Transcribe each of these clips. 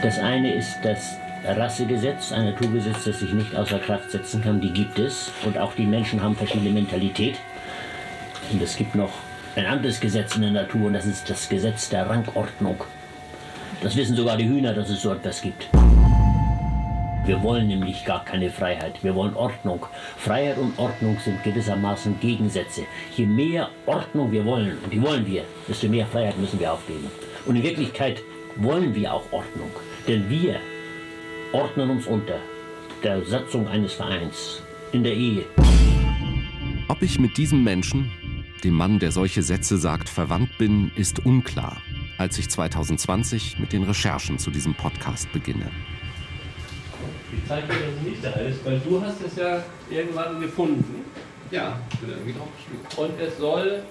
Das eine ist das Rassegesetz, ein Naturgesetz, das sich nicht außer Kraft setzen kann, die gibt es. Und auch die Menschen haben verschiedene Mentalität. Und es gibt noch ein anderes Gesetz in der Natur und das ist das Gesetz der Rangordnung. Das wissen sogar die Hühner, dass es so etwas gibt. Wir wollen nämlich gar keine Freiheit, wir wollen Ordnung. Freiheit und Ordnung sind gewissermaßen Gegensätze. Je mehr Ordnung wir wollen, und die wollen wir, desto mehr Freiheit müssen wir aufgeben. Und in Wirklichkeit wollen wir auch Ordnung, denn wir ordnen uns unter der Satzung eines Vereins in der Ehe. Ob ich mit diesem Menschen, dem Mann, der solche Sätze sagt, verwandt bin, ist unklar, als ich 2020 mit den Recherchen zu diesem Podcast beginne. Ich zeige dir, dass es nicht da ist, weil du hast es ja irgendwann gefunden. Ja, ich bin irgendwie draufgeschrieben. Und es soll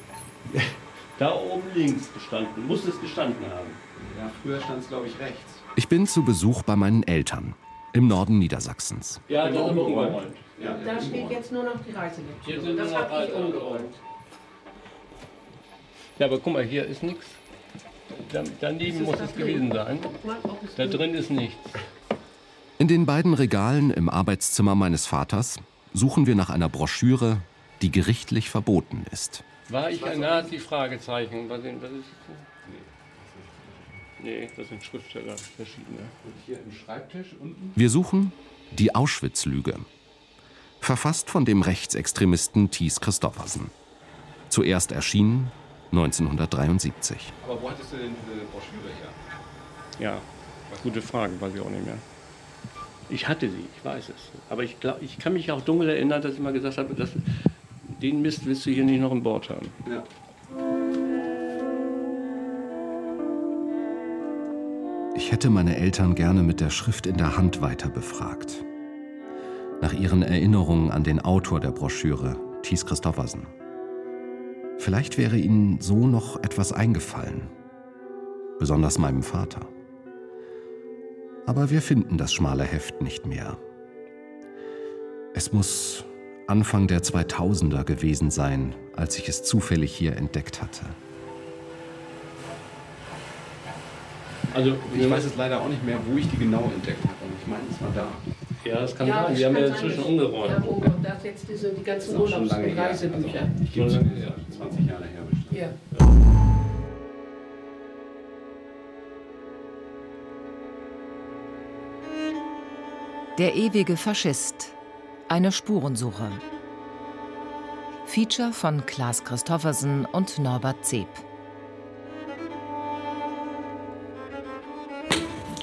da oben links gestanden, muss es gestanden haben. Ja, früher stand es, glaube ich, rechts. Ich bin zu Besuch bei meinen Eltern im Norden Niedersachsens. Ja, das ist umgeräumt. Da steht jetzt nur noch die Reiselektüre. Hier sind Das habe ich Reise- umgeräumt. Ja, aber guck mal, hier ist nichts. Da, daneben muss es gewesen sein. Da drin ist nichts. In den beiden Regalen im Arbeitszimmer meines Vaters suchen wir nach einer Broschüre, die gerichtlich verboten ist. War ich ein Nazi? Fragezeichen. Was ist das? Nee, das sind Schriftsteller, verschiedene. Und hier im Schreibtisch unten. Wir suchen die Auschwitz-Lüge. Verfasst von dem Rechtsextremisten Thies Christoffersen. Zuerst erschienen 1973. Aber wo hattest du denn diese Broschüre her? Ja, gute Frage, weiß ich auch nicht mehr. Ich hatte sie, ich weiß es. Aber ich, glaub, ich kann mich auch dunkel erinnern, dass ich mal gesagt habe, dass, den Mist willst du hier nicht noch im Bord haben. Ja. Ich hätte meine Eltern gerne mit der Schrift in der Hand weiter befragt. Nach ihren Erinnerungen an den Autor der Broschüre, Thies Christoffersen. Vielleicht wäre ihnen so noch etwas eingefallen. Besonders meinem Vater. Aber wir finden das schmale Heft nicht mehr. Es muss Anfang der 2000er gewesen sein, als ich es zufällig hier entdeckt hatte. Also, Ich weiß es leider auch nicht mehr, wo ich die genau entdeckt habe. Ich meine, es war da. ja, das kann Ja, sein. Wir haben ja inzwischen umgeräumt. Ja, umgeräumt. Da ist jetzt diese, die ganzen Urlaubs- und her. Reisebücher. Also, ich gebe Schon zu, lange her. 20 Jahre her bestimmt. Ja. Der ewige Faschist. Eine Spurensuche. Feature von Klaas Christoffersen und Norbert Zeb.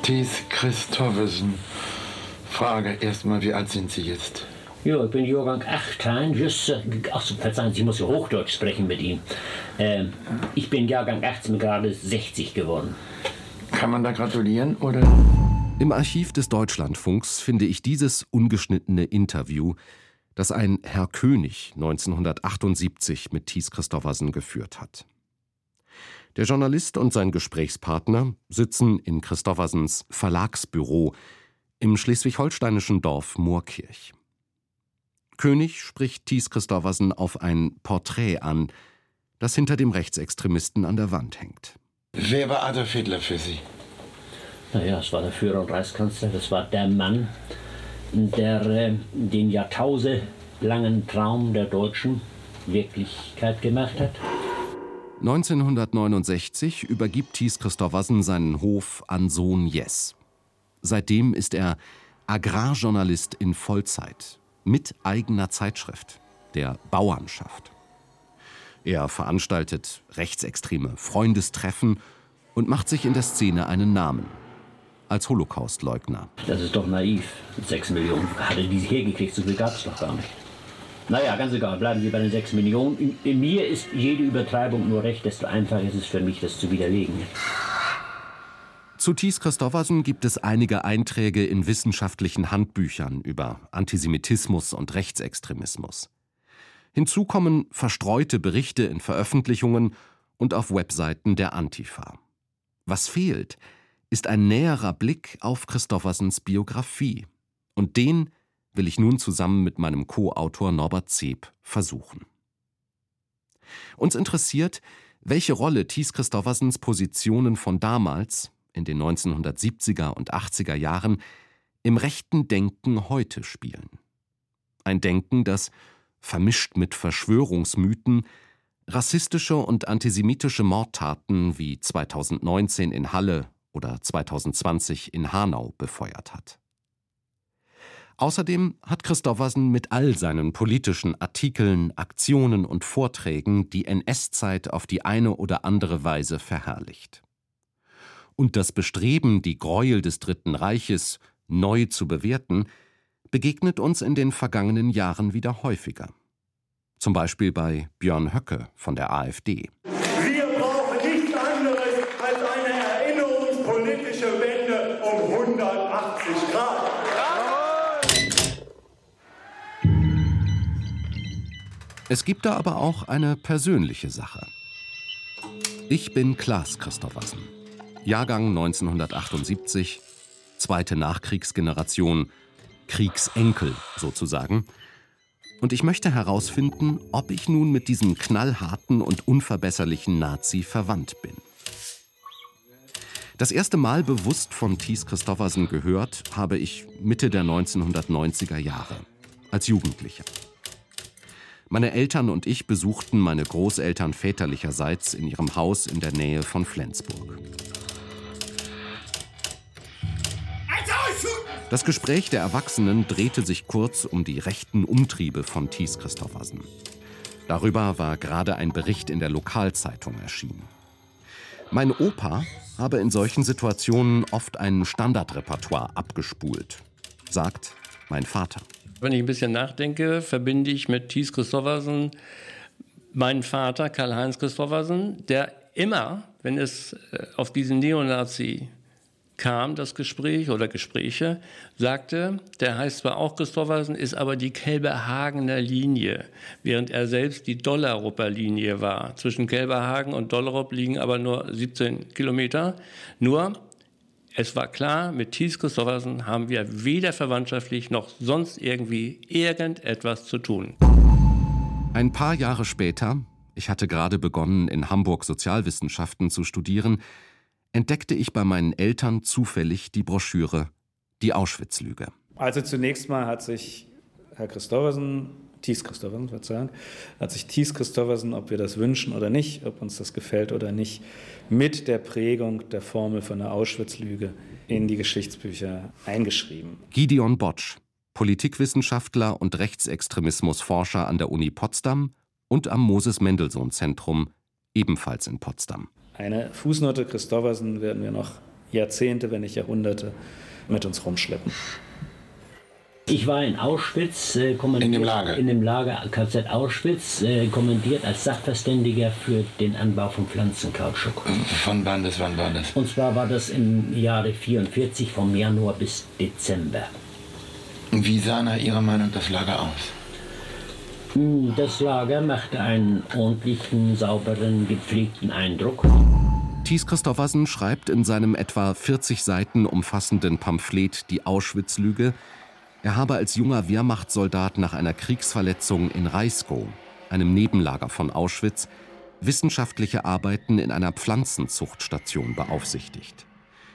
Thies Christoffersen. Frage erstmal, wie alt sind Sie jetzt? Ja, ich bin Jahrgang 18. Just, ach, so, verzeihen Sie, ich muss ja Hochdeutsch sprechen mit Ihnen. Ähm, ich bin Jahrgang 18, gerade 60 geworden. Kann man da gratulieren oder? Im Archiv des Deutschlandfunks finde ich dieses ungeschnittene Interview, das ein Herr König 1978 mit Thies Christoffersen geführt hat. Der Journalist und sein Gesprächspartner sitzen in Christoffersens Verlagsbüro im schleswig-holsteinischen Dorf Moorkirch. König spricht Thies Christoffersen auf ein Porträt an, das hinter dem Rechtsextremisten an der Wand hängt. Wer war Adolf Hitler für Sie? Naja, es war der Führer und Reichskanzler, das war der Mann, der äh, den jahrtausendlangen Traum der Deutschen Wirklichkeit gemacht hat. 1969 übergibt Thies Christoffersen seinen Hof an Sohn Jess. Seitdem ist er Agrarjournalist in Vollzeit mit eigener Zeitschrift, der Bauernschaft. Er veranstaltet rechtsextreme Freundestreffen und macht sich in der Szene einen Namen. Als Holocaustleugner. Das ist doch naiv. Sechs Millionen hat er diese hergekriegt, so viel gab es doch gar nicht. Naja, ganz egal, bleiben wir bei den sechs Millionen. In, in mir ist jede Übertreibung nur recht, desto einfacher ist es für mich, das zu widerlegen. Zu Thies Christoffersen gibt es einige Einträge in wissenschaftlichen Handbüchern über Antisemitismus und Rechtsextremismus. Hinzu kommen verstreute Berichte in Veröffentlichungen und auf Webseiten der Antifa. Was fehlt, ist ein näherer Blick auf Christoffersens Biografie. Und den will ich nun zusammen mit meinem Co-Autor Norbert Zeb versuchen. Uns interessiert, welche Rolle Thies Christoffersens Positionen von damals in den 1970er und 80er Jahren im rechten Denken heute spielen. Ein Denken, das, vermischt mit Verschwörungsmythen, rassistische und antisemitische Mordtaten wie 2019 in Halle oder 2020 in Hanau befeuert hat. Außerdem hat Christoffersen mit all seinen politischen Artikeln, Aktionen und Vorträgen die NS-Zeit auf die eine oder andere Weise verherrlicht. Und das Bestreben, die Gräuel des Dritten Reiches neu zu bewerten, begegnet uns in den vergangenen Jahren wieder häufiger. Zum Beispiel bei Björn Höcke von der AfD. Es gibt da aber auch eine persönliche Sache. Ich bin Klaas Christoffersen, Jahrgang 1978, zweite Nachkriegsgeneration, Kriegsenkel sozusagen. Und ich möchte herausfinden, ob ich nun mit diesem knallharten und unverbesserlichen Nazi verwandt bin. Das erste Mal bewusst von Thies Christoffersen gehört habe ich Mitte der 1990er Jahre, als Jugendlicher. Meine Eltern und ich besuchten meine Großeltern väterlicherseits in ihrem Haus in der Nähe von Flensburg. Das Gespräch der Erwachsenen drehte sich kurz um die rechten Umtriebe von Thies Christoffersen. Darüber war gerade ein Bericht in der Lokalzeitung erschienen. Mein Opa habe in solchen Situationen oft ein Standardrepertoire abgespult, sagt mein Vater. Wenn ich ein bisschen nachdenke, verbinde ich mit Thies Christoffersen meinen Vater, Karl-Heinz Christoffersen, der immer, wenn es äh, auf diesen Neonazi kam, das Gespräch oder Gespräche, sagte, der heißt zwar auch Christoffersen, ist aber die Kelberhagener Linie, während er selbst die Dollarupper Linie war. Zwischen Kelberhagen und Dollarup liegen aber nur 17 Kilometer. Nur es war klar, mit Thies Christoffersen haben wir weder verwandtschaftlich noch sonst irgendwie irgendetwas zu tun. Ein paar Jahre später, ich hatte gerade begonnen, in Hamburg Sozialwissenschaften zu studieren, entdeckte ich bei meinen Eltern zufällig die Broschüre Die Auschwitz-Lüge. Also zunächst mal hat sich Herr Christoffersen Thies Christoffersen, Verzeihung, hat sich Thies Christoffersen, ob wir das wünschen oder nicht, ob uns das gefällt oder nicht, mit der Prägung der Formel von der Auschwitz-Lüge in die Geschichtsbücher eingeschrieben. Gideon Botsch, Politikwissenschaftler und Rechtsextremismusforscher an der Uni Potsdam und am Moses Mendelssohn Zentrum, ebenfalls in Potsdam. Eine Fußnote Christoffersen werden wir noch Jahrzehnte, wenn nicht Jahrhunderte mit uns rumschleppen. Ich war in Auschwitz, äh, in dem Lager, in dem Lager KZ Auschwitz, äh, kommandiert als Sachverständiger für den Anbau von Pflanzenkautschuk. Von wann bis wann war das? Und zwar war das im Jahre 44 vom Januar bis Dezember. Wie sah nach Ihrer Meinung das Lager aus? Hm, das Lager machte einen ordentlichen, sauberen, gepflegten Eindruck. Thies Christoffersen schreibt in seinem etwa 40 Seiten umfassenden Pamphlet Die Auschwitz-Lüge, er habe als junger Wehrmachtssoldat nach einer Kriegsverletzung in Reiskow, einem Nebenlager von Auschwitz, wissenschaftliche Arbeiten in einer Pflanzenzuchtstation beaufsichtigt.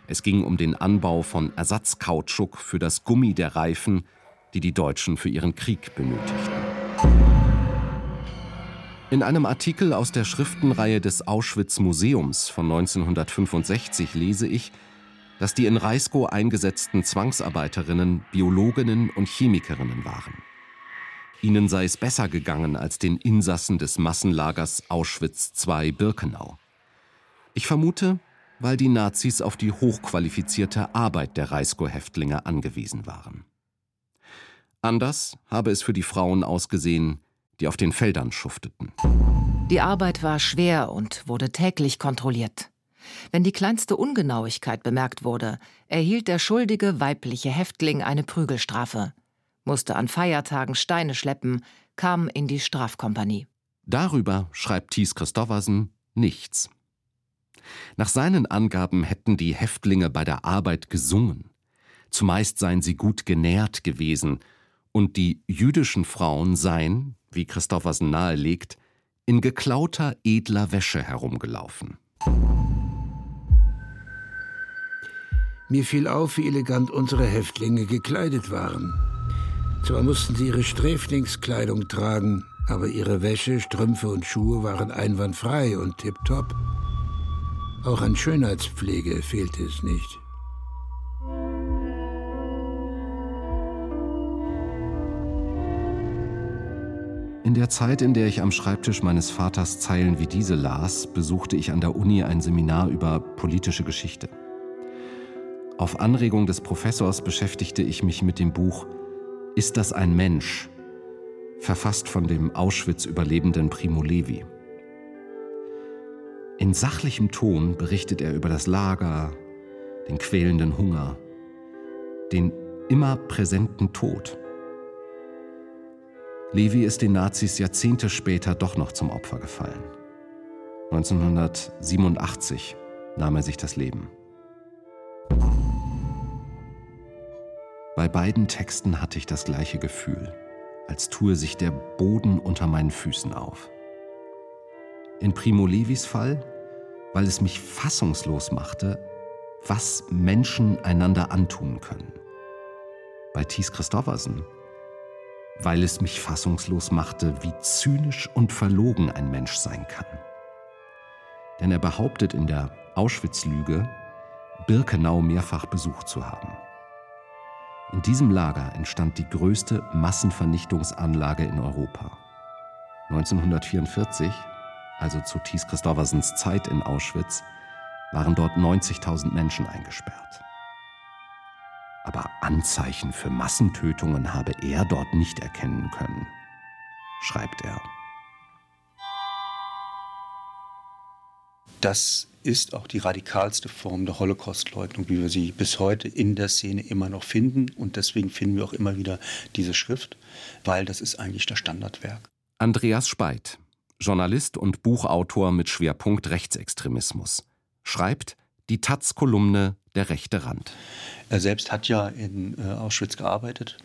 Es ging um den Anbau von Ersatzkautschuk für das Gummi der Reifen, die die Deutschen für ihren Krieg benötigten. In einem Artikel aus der Schriftenreihe des Auschwitz Museums von 1965 lese ich, dass die in Reiskow eingesetzten Zwangsarbeiterinnen Biologinnen und Chemikerinnen waren. Ihnen sei es besser gegangen als den Insassen des Massenlagers Auschwitz II Birkenau. Ich vermute, weil die Nazis auf die hochqualifizierte Arbeit der Reiskow-Häftlinge angewiesen waren. Anders habe es für die Frauen ausgesehen, die auf den Feldern schufteten. Die Arbeit war schwer und wurde täglich kontrolliert. Wenn die kleinste Ungenauigkeit bemerkt wurde, erhielt der schuldige weibliche Häftling eine Prügelstrafe, musste an Feiertagen Steine schleppen, kam in die Strafkompanie. Darüber schreibt Thies Christoffersen nichts. Nach seinen Angaben hätten die Häftlinge bei der Arbeit gesungen. Zumeist seien sie gut genährt gewesen, und die jüdischen Frauen seien, wie Christoffersen nahelegt, in geklauter, edler Wäsche herumgelaufen. Mir fiel auf, wie elegant unsere Häftlinge gekleidet waren. Zwar mussten sie ihre Sträflingskleidung tragen, aber ihre Wäsche, Strümpfe und Schuhe waren einwandfrei und tipptopp. Auch an Schönheitspflege fehlte es nicht. In der Zeit, in der ich am Schreibtisch meines Vaters Zeilen wie diese las, besuchte ich an der Uni ein Seminar über politische Geschichte. Auf Anregung des Professors beschäftigte ich mich mit dem Buch Ist das ein Mensch? verfasst von dem Auschwitz-Überlebenden Primo Levi. In sachlichem Ton berichtet er über das Lager, den quälenden Hunger, den immer präsenten Tod. Levi ist den Nazis Jahrzehnte später doch noch zum Opfer gefallen. 1987 nahm er sich das Leben. Bei beiden Texten hatte ich das gleiche Gefühl, als tue sich der Boden unter meinen Füßen auf. In Primo Levis Fall, weil es mich fassungslos machte, was Menschen einander antun können. Bei Thies Christoffersen, weil es mich fassungslos machte, wie zynisch und verlogen ein Mensch sein kann. Denn er behauptet in der Auschwitz-Lüge, Birkenau mehrfach besucht zu haben. In diesem Lager entstand die größte Massenvernichtungsanlage in Europa. 1944, also zu Thies Christoffersens Zeit in Auschwitz, waren dort 90.000 Menschen eingesperrt aber Anzeichen für Massentötungen habe er dort nicht erkennen können, schreibt er. Das ist auch die radikalste Form der Holocaustleugnung, wie wir sie bis heute in der Szene immer noch finden. Und deswegen finden wir auch immer wieder diese Schrift, weil das ist eigentlich das Standardwerk. Andreas Speit, Journalist und Buchautor mit Schwerpunkt Rechtsextremismus, schreibt die Taz-Kolumne Der rechte Rand. Er selbst hat ja in äh, Auschwitz gearbeitet.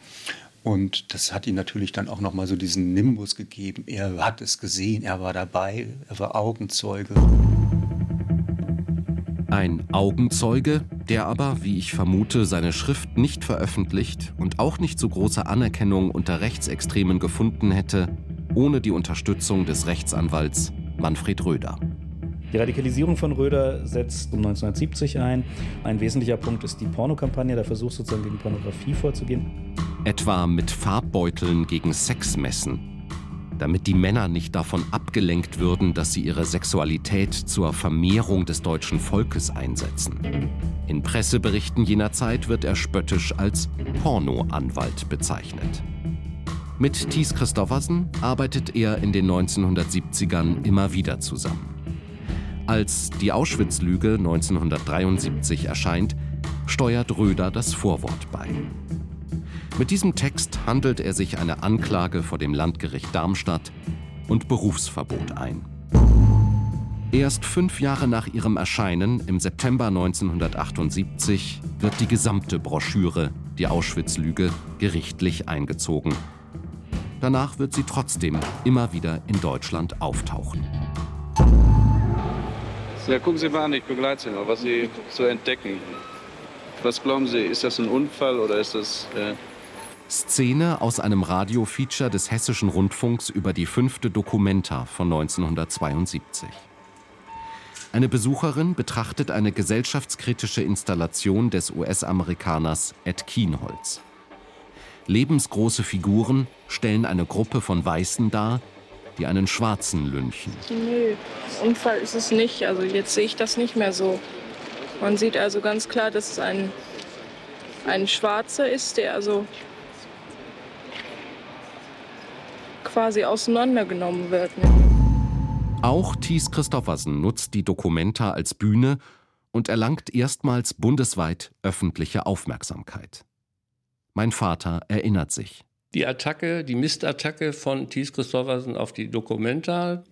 Und das hat ihm natürlich dann auch nochmal so diesen Nimbus gegeben. Er hat es gesehen, er war dabei, er war Augenzeuge. Ein Augenzeuge, der aber, wie ich vermute, seine Schrift nicht veröffentlicht und auch nicht so große Anerkennung unter Rechtsextremen gefunden hätte, ohne die Unterstützung des Rechtsanwalts Manfred Röder. Die Radikalisierung von Röder setzt um 1970 ein. Ein wesentlicher Punkt ist die Pornokampagne, der Versuch sozusagen gegen Pornografie vorzugehen. Etwa mit Farbbeuteln gegen Sexmessen, damit die Männer nicht davon abgelenkt würden, dass sie ihre Sexualität zur Vermehrung des deutschen Volkes einsetzen. In Presseberichten jener Zeit wird er spöttisch als Pornoanwalt bezeichnet. Mit Thies Christoffersen arbeitet er in den 1970ern immer wieder zusammen. Als die Auschwitz-Lüge 1973 erscheint, steuert Röder das Vorwort bei. Mit diesem Text handelt er sich eine Anklage vor dem Landgericht Darmstadt und Berufsverbot ein. Erst fünf Jahre nach ihrem Erscheinen im September 1978 wird die gesamte Broschüre Die Auschwitz-Lüge gerichtlich eingezogen. Danach wird sie trotzdem immer wieder in Deutschland auftauchen. Ja, gucken Sie mal an, ich begleite Sie mal, was Sie so entdecken. Was glauben Sie, ist das ein Unfall oder ist das... Äh Szene aus einem Radiofeature des Hessischen Rundfunks über die fünfte Dokumenta von 1972. Eine Besucherin betrachtet eine gesellschaftskritische Installation des US-Amerikaners Ed Kienholz. Lebensgroße Figuren stellen eine Gruppe von Weißen dar, die einen Schwarzen lynchen. Nö, Unfall ist es nicht. Also jetzt sehe ich das nicht mehr so. Man sieht also ganz klar, dass es ein, ein Schwarzer ist, der also quasi auseinandergenommen wird. Auch Thies Christoffersen nutzt die Dokumenta als Bühne und erlangt erstmals bundesweit öffentliche Aufmerksamkeit. Mein Vater erinnert sich. Die Attacke, die Mistattacke von Thies Christoffersen auf die Dokumenta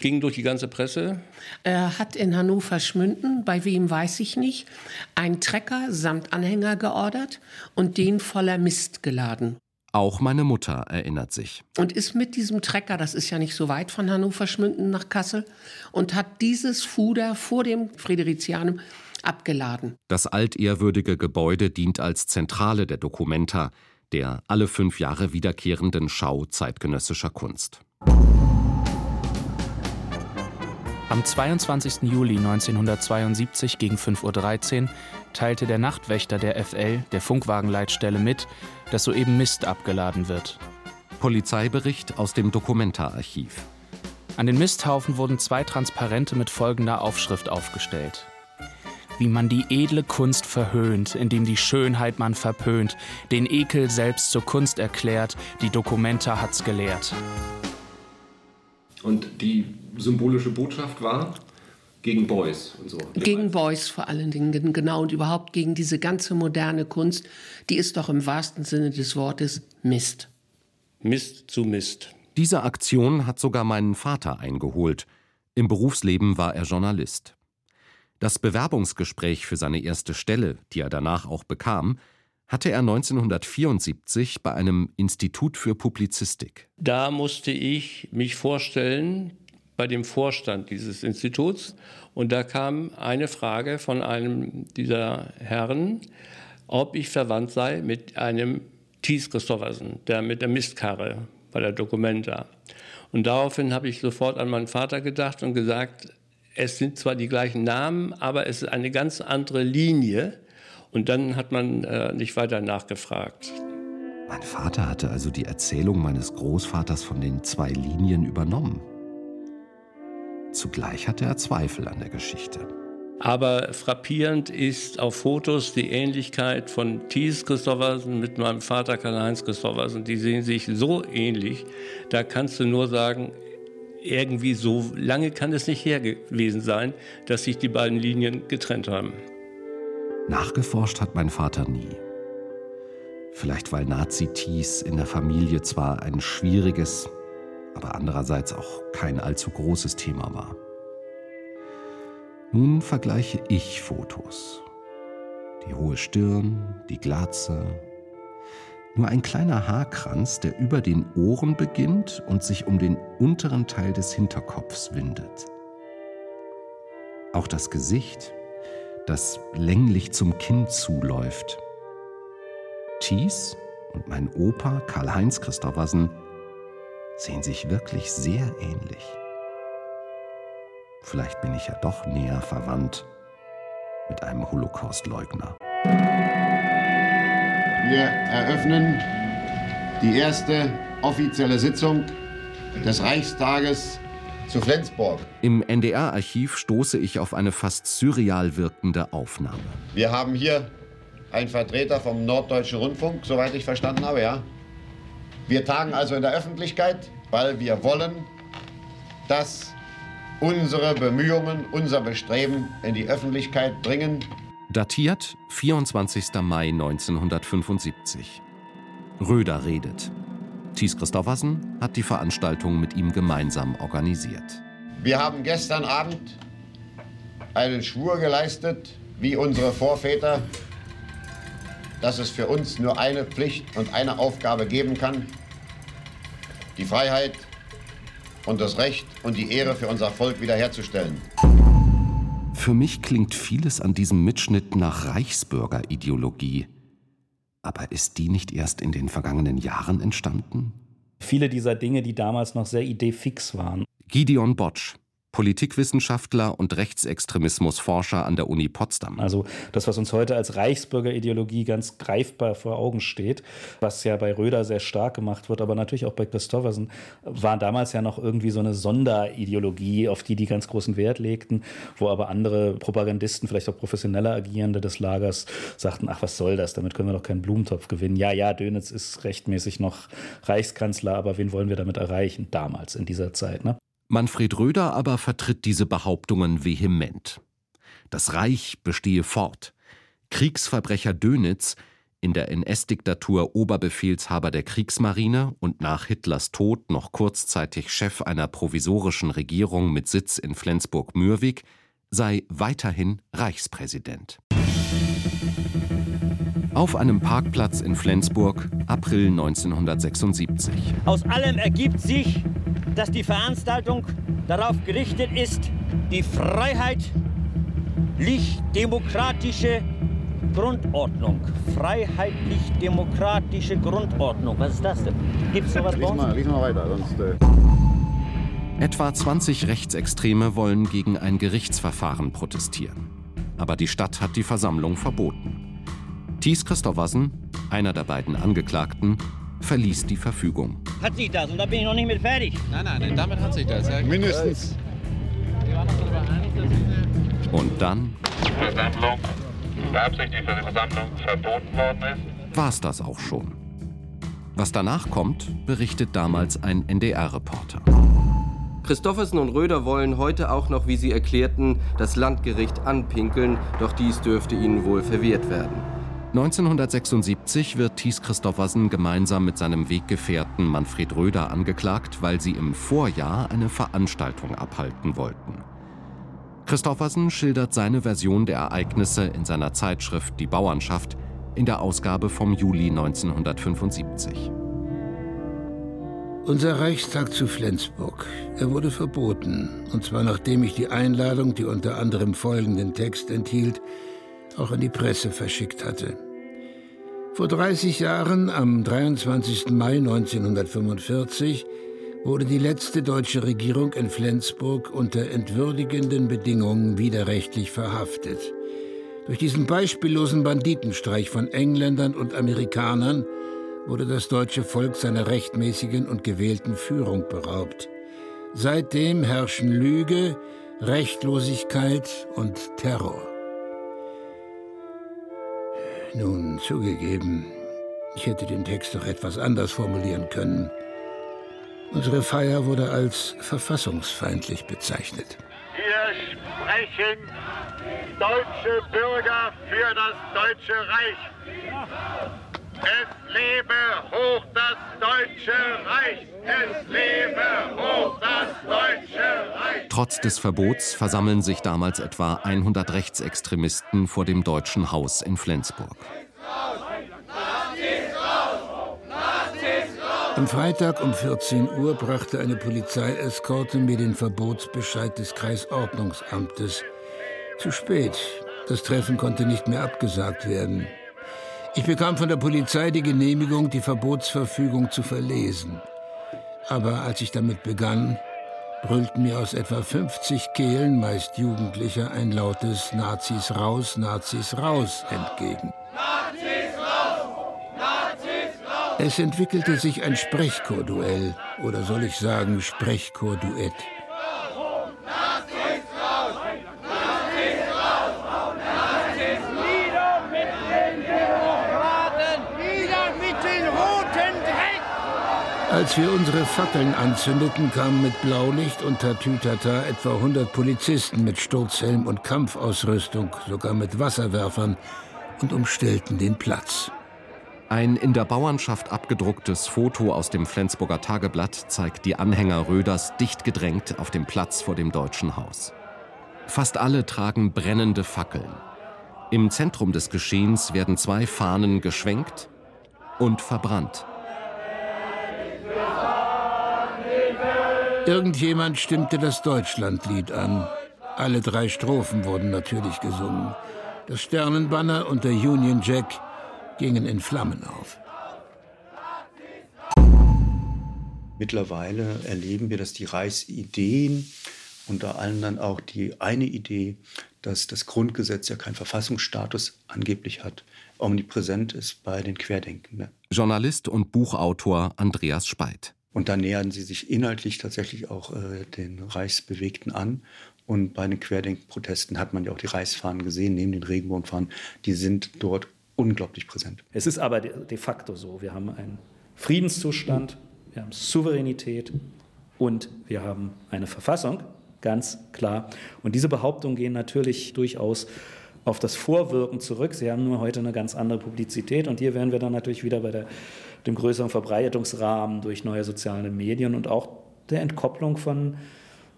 ging durch die ganze Presse. Er hat in Hannover Schmünden, bei wem weiß ich nicht, einen Trecker samt Anhänger geordert und den voller Mist geladen. Auch meine Mutter erinnert sich. Und ist mit diesem Trecker, das ist ja nicht so weit von Hannover Schmünden nach Kassel, und hat dieses Fuder vor dem Friederizianum abgeladen. Das altehrwürdige Gebäude dient als Zentrale der Documenta, der alle fünf Jahre wiederkehrenden Schau zeitgenössischer Kunst. Am 22. Juli 1972 gegen 5.13 Uhr teilte der Nachtwächter der FL der Funkwagenleitstelle mit, dass soeben Mist abgeladen wird. Polizeibericht aus dem Dokumenta-Archiv. An den Misthaufen wurden zwei Transparente mit folgender Aufschrift aufgestellt. Wie man die edle Kunst verhöhnt, indem die Schönheit man verpönt, den Ekel selbst zur Kunst erklärt, die Dokumenta hat's gelehrt. Und die symbolische Botschaft war gegen Beuys und so. Gegen Beuys vor allen Dingen, genau, und überhaupt gegen diese ganze moderne Kunst, die ist doch im wahrsten Sinne des Wortes Mist. Mist zu Mist. Diese Aktion hat sogar meinen Vater eingeholt. Im Berufsleben war er Journalist. Das Bewerbungsgespräch für seine erste Stelle, die er danach auch bekam, hatte er 1974 bei einem Institut für Publizistik. Da musste ich mich vorstellen bei dem Vorstand dieses Instituts und da kam eine Frage von einem dieser Herren, ob ich verwandt sei mit einem Thies Christoffersen, der mit der Mistkarre bei der Documenta. Und daraufhin habe ich sofort an meinen Vater gedacht und gesagt, es sind zwar die gleichen Namen, aber es ist eine ganz andere Linie. Und dann hat man äh, nicht weiter nachgefragt. Mein Vater hatte also die Erzählung meines Großvaters von den zwei Linien übernommen. Zugleich hatte er Zweifel an der Geschichte. Aber frappierend ist auf Fotos die Ähnlichkeit von Thies Christoffersen mit meinem Vater Karl-Heinz Christoffersen. Die sehen sich so ähnlich. Da kannst du nur sagen, irgendwie so lange kann es nicht her gewesen sein, dass sich die beiden Linien getrennt haben. Nachgeforscht hat mein Vater nie. Vielleicht weil Nazi-Thies in der Familie zwar ein schwieriges, aber andererseits auch kein allzu großes Thema war. Nun vergleiche ich Fotos. Die hohe Stirn, die Glatze, nur ein kleiner Haarkranz, der über den Ohren beginnt und sich um den unteren Teil des Hinterkopfs windet. Auch das Gesicht, das länglich zum Kinn zuläuft. Thies und mein Opa Karl-Heinz Christoffersen sehen sich wirklich sehr ähnlich. Vielleicht bin ich ja doch näher verwandt mit einem Holocaustleugner. Wir eröffnen die erste offizielle Sitzung des Reichstages zu Flensburg. Im NDR-Archiv stoße ich auf eine fast surreal wirkende Aufnahme. Wir haben hier einen Vertreter vom Norddeutschen Rundfunk, soweit ich verstanden habe, ja. Wir tagen also in der Öffentlichkeit, weil wir wollen, dass unsere Bemühungen, unser Bestreben in die Öffentlichkeit dringen. Datiert 24. Mai 1975. Röder redet. Thies Christoffersen hat die Veranstaltung mit ihm gemeinsam organisiert. Wir haben gestern Abend einen Schwur geleistet, wie unsere Vorväter, dass es für uns nur eine Pflicht und eine Aufgabe geben kann, die Freiheit und das Recht und die Ehre für unser Volk wiederherzustellen. Für mich klingt vieles an diesem Mitschnitt nach Reichsbürgerideologie. Aber ist die nicht erst in den vergangenen Jahren entstanden? Viele dieser Dinge, die damals noch sehr ideenfix waren. Gideon Botsch, Politikwissenschaftler und Rechtsextremismusforscher an der Uni Potsdam. Also das, was uns heute als Reichsbürgerideologie ganz greifbar vor Augen steht, was ja bei Röder sehr stark gemacht wird, aber natürlich auch bei Christoffersen, war damals ja noch irgendwie so eine Sonderideologie, auf die die ganz großen Wert legten, wo aber andere Propagandisten, vielleicht auch professioneller Agierende des Lagers, sagten, ach, was soll das, damit können wir doch keinen Blumentopf gewinnen. Ja, ja, Dönitz ist rechtmäßig noch Reichskanzler, aber wen wollen wir damit erreichen? Damals, in dieser Zeit. Ne? Manfred Röder aber vertritt diese Behauptungen vehement. Das Reich bestehe fort. Kriegsverbrecher Dönitz, in der NS-Diktatur Oberbefehlshaber der Kriegsmarine und nach Hitlers Tod noch kurzzeitig Chef einer provisorischen Regierung mit Sitz in Flensburg-Mürwik, sei weiterhin Reichspräsident. Auf einem Parkplatz in Flensburg, April 1976. Aus allem ergibt sich, dass die Veranstaltung darauf gerichtet ist, die Freiheit, freiheitlich-demokratische Grundordnung. Freiheitlich-demokratische Grundordnung. Was ist das denn? Gibt es sowas bei uns? Mal, lies mal weiter, sonst. Äh Etwa 20 Rechtsextreme wollen gegen ein Gerichtsverfahren protestieren. Aber die Stadt hat die Versammlung verboten. Thies Christoffersen, einer der beiden Angeklagten, verließ die Verfügung. Hat sich das und da bin ich noch nicht mit fertig. Nein, nein, damit hat sich das. Ja. Mindestens. Und dann Versammlung, beabsichtigt, dass die Versammlung verboten worden ist. war's das auch schon. Was danach kommt, berichtet damals ein NDR-Reporter. Christoffersen und Röder wollen heute auch noch, wie sie erklärten, das Landgericht anpinkeln, doch dies dürfte ihnen wohl verwehrt werden. 1976 wird Thies Christoffersen gemeinsam mit seinem Weggefährten Manfred Röder angeklagt, weil sie im Vorjahr eine Veranstaltung abhalten wollten. Christoffersen schildert seine Version der Ereignisse in seiner Zeitschrift Die Bauernschaft in der Ausgabe vom Juli 1975. Unser Reichstag zu Flensburg. Er wurde verboten. Und zwar nachdem ich die Einladung, die unter anderem folgenden Text enthielt, auch an die Presse verschickt hatte. Vor 30 Jahren, am 23. Mai 1945, wurde die letzte deutsche Regierung in Flensburg unter entwürdigenden Bedingungen widerrechtlich verhaftet. Durch diesen beispiellosen Banditenstreich von Engländern und Amerikanern wurde das deutsche Volk seiner rechtmäßigen und gewählten Führung beraubt. Seitdem herrschen Lüge, Rechtlosigkeit und Terror. Nun, zugegeben, ich hätte den Text doch etwas anders formulieren können. Unsere Feier wurde als verfassungsfeindlich bezeichnet. Hier sprechen deutsche Bürger für das Deutsche Reich. Es lebe hoch das Deutsche Reich! Es lebe hoch das Deutsche Reich! Trotz des Verbots versammeln sich damals etwa 100 Rechtsextremisten vor dem Deutschen Haus in Flensburg. Am Freitag um 14 Uhr brachte eine Polizeieskorte mir den Verbotsbescheid des Kreisordnungsamtes. Zu spät. Das Treffen konnte nicht mehr abgesagt werden. Ich bekam von der Polizei die Genehmigung, die Verbotsverfügung zu verlesen. Aber als ich damit begann, brüllten mir aus etwa 50 Kehlen, meist Jugendlicher, ein lautes Nazis raus, Nazis raus entgegen. Es entwickelte sich ein Sprechchorduell, oder soll ich sagen Sprechchorduett. Als wir unsere Fackeln anzündeten, kamen mit Blaulicht und Tatütata etwa 100 Polizisten mit Sturzhelm und Kampfausrüstung, sogar mit Wasserwerfern, und umstellten den Platz. Ein in der Bauernschaft abgedrucktes Foto aus dem Flensburger Tageblatt zeigt die Anhänger Röders dicht gedrängt auf dem Platz vor dem Deutschen Haus. Fast alle tragen brennende Fackeln. Im Zentrum des Geschehens werden zwei Fahnen geschwenkt und verbrannt. Irgendjemand stimmte das Deutschlandlied an. Alle drei Strophen wurden natürlich gesungen. Das Sternenbanner und der Union Jack gingen in Flammen auf. Mittlerweile erleben wir, dass die Reichsideen, unter anderem auch die eine Idee, dass das Grundgesetz ja keinen Verfassungsstatus angeblich hat, omnipräsent ist bei den Querdenkenden. Journalist und Buchautor Andreas Speit. Und da nähern sie sich inhaltlich tatsächlich auch äh, den Reichsbewegten an. Und bei den Querdenkenprotesten hat man ja auch die Reichsfahnen gesehen, neben den Regenbogenfahnen. Die sind dort unglaublich präsent. Es ist aber de facto so. Wir haben einen Friedenszustand, wir haben Souveränität und wir haben eine Verfassung, ganz klar. Und diese Behauptungen gehen natürlich durchaus auf das Vorwirken zurück. Sie haben nur heute eine ganz andere Publizität. Und hier wären wir dann natürlich wieder bei der, dem größeren Verbreitungsrahmen durch neue soziale Medien und auch der Entkopplung von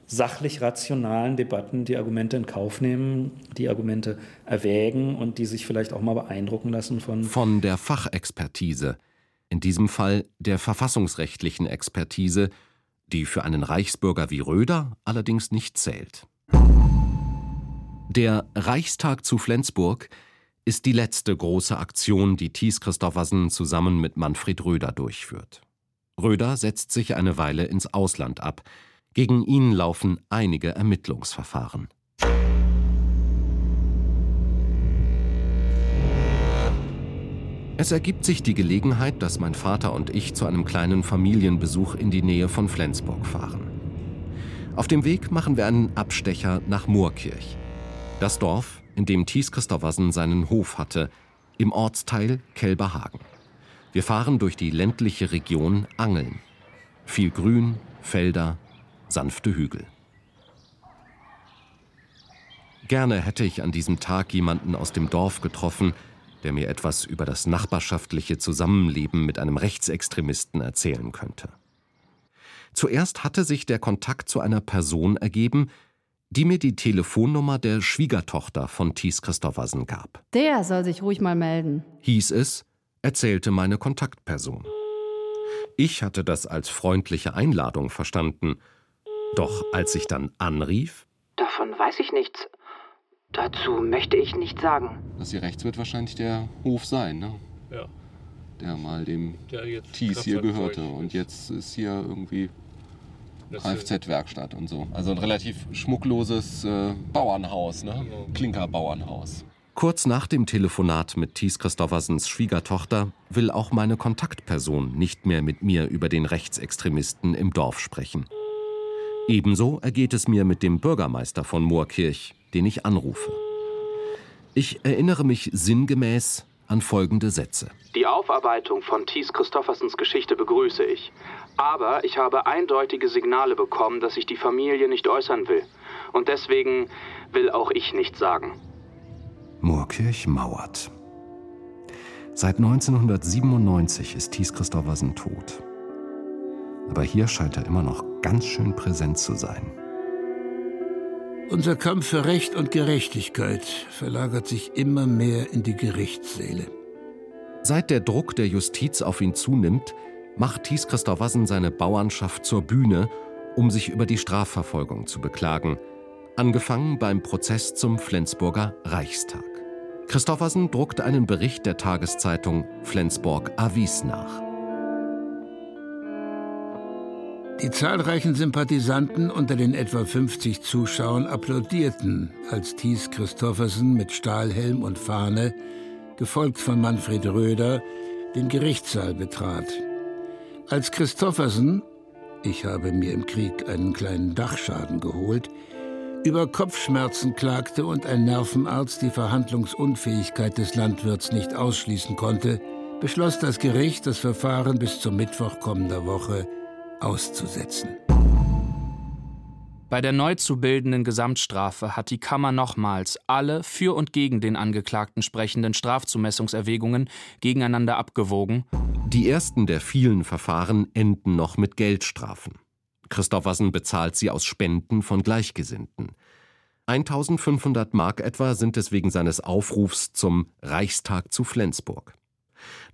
sachlich rationalen Debatten, die Argumente in Kauf nehmen, die Argumente erwägen und die sich vielleicht auch mal beeindrucken lassen von. Von der Fachexpertise, in diesem Fall der verfassungsrechtlichen Expertise, die für einen Reichsbürger wie Röder allerdings nicht zählt. Der Reichstag zu Flensburg ist die letzte große Aktion, die Thies Christoffersen zusammen mit Manfred Röder durchführt. Röder setzt sich eine Weile ins Ausland ab. Gegen ihn laufen einige Ermittlungsverfahren. Es ergibt sich die Gelegenheit, dass mein Vater und ich zu einem kleinen Familienbesuch in die Nähe von Flensburg fahren. Auf dem Weg machen wir einen Abstecher nach Moorkirch. Das Dorf, in dem Thies Christoffersen seinen Hof hatte, im Ortsteil Kelberhagen. Wir fahren durch die ländliche Region Angeln. Viel Grün, Felder, sanfte Hügel. Gerne hätte ich an diesem Tag jemanden aus dem Dorf getroffen, der mir etwas über das nachbarschaftliche Zusammenleben mit einem Rechtsextremisten erzählen könnte. Zuerst hatte sich der Kontakt zu einer Person ergeben, die mir die Telefonnummer der Schwiegertochter von Thies Christoffersen gab. Der soll sich ruhig mal melden. Hieß es, erzählte meine Kontaktperson. Ich hatte das als freundliche Einladung verstanden. Doch als ich dann anrief. Davon weiß ich nichts. Dazu möchte ich nichts sagen. Das hier rechts wird wahrscheinlich der Hof sein, ne? Ja. Der mal dem Der Thies hier gehörte. Und jetzt ist hier irgendwie Kfz-Werkstatt und so. Also ein relativ schmuckloses äh, Bauernhaus, ne? Klinkerbauernhaus. Kurz nach dem Telefonat mit Thies Christoffersens Schwiegertochter will auch meine Kontaktperson nicht mehr mit mir über den Rechtsextremisten im Dorf sprechen. Ebenso ergeht es mir mit dem Bürgermeister von Moorkirch, den ich anrufe. Ich erinnere mich sinngemäß an folgende Sätze. Die Aufarbeitung von Thies Christoffersens Geschichte begrüße ich. Aber ich habe eindeutige Signale bekommen, dass sich die Familie nicht äußern will. Und deswegen will auch ich nichts sagen. Moorkirch mauert. Seit 1997 ist Thies Christoffersen tot. Aber hier scheint er immer noch ganz schön präsent zu sein. Unser Kampf für Recht und Gerechtigkeit verlagert sich immer mehr in die Gerichtssäle. Seit der Druck der Justiz auf ihn zunimmt, macht Thies Christoffersen seine Bauernschaft zur Bühne, um sich über die Strafverfolgung zu beklagen. Angefangen beim Prozess zum Flensburger Reichstag. Christoffersen druckt einen Bericht der Tageszeitung Flensburg Avis nach. Die zahlreichen Sympathisanten unter den etwa 50 Zuschauern applaudierten, als Thies Christoffersen mit Stahlhelm und Fahne, gefolgt von Manfred Röder, den Gerichtssaal betrat. Als Christoffersen, ich habe mir im Krieg einen kleinen Dachschaden geholt, über Kopfschmerzen klagte und ein Nervenarzt die Verhandlungsunfähigkeit des Landwirts nicht ausschließen konnte, beschloss das Gericht, das Verfahren bis zum Mittwoch kommender Woche auszusetzen. Bei der neu zu bildenden Gesamtstrafe hat die Kammer nochmals alle für und gegen den Angeklagten sprechenden Strafzumessungserwägungen gegeneinander abgewogen. Die ersten der vielen Verfahren enden noch mit Geldstrafen. Christoffersen bezahlt sie aus Spenden von Gleichgesinnten. 1500 Mark etwa sind es wegen seines Aufrufs zum Reichstag zu Flensburg.